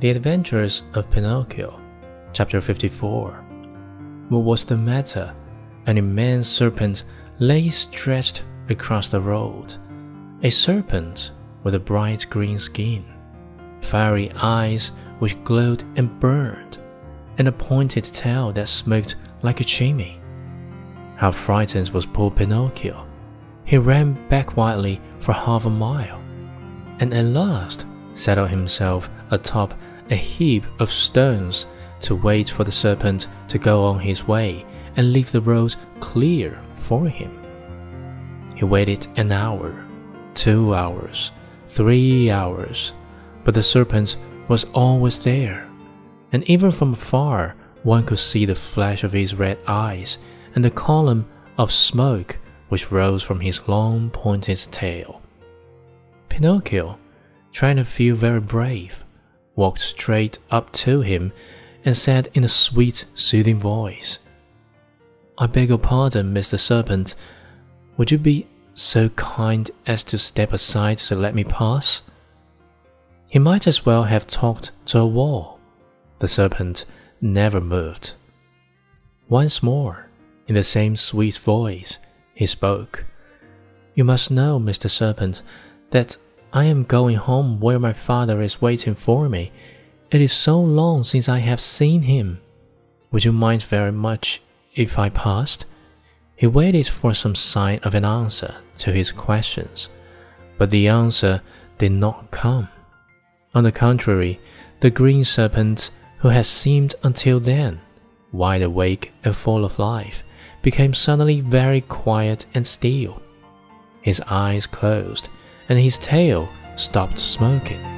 The Adventures of Pinocchio, Chapter 54. What was the matter? An immense serpent lay stretched across the road. A serpent with a bright green skin, fiery eyes which glowed and burned, and a pointed tail that smoked like a chimney. How frightened was poor Pinocchio! He ran back wildly for half a mile, and at last settled himself atop a heap of stones to wait for the serpent to go on his way and leave the road clear for him. He waited an hour, two hours, three hours, but the serpent was always there, and even from afar one could see the flash of his red eyes and the column of smoke which rose from his long pointed tail. Pinocchio, trying to feel very brave, walked straight up to him and said in a sweet, soothing voice, I beg your pardon, Mr. Serpent. Would you be so kind as to step aside to let me pass? He might as well have talked to a wall. The serpent never moved. Once more, in the same sweet voice, he spoke. You must know, Mr. Serpent, that I am going home where my father is waiting for me. It is so long since I have seen him. Would you mind very much if I passed? He waited for some sign of an answer to his questions, but the answer did not come. On the contrary, the green serpent, who had seemed until then wide awake and full of life, became suddenly very quiet and still. His eyes closed, and his tail stopped smoking.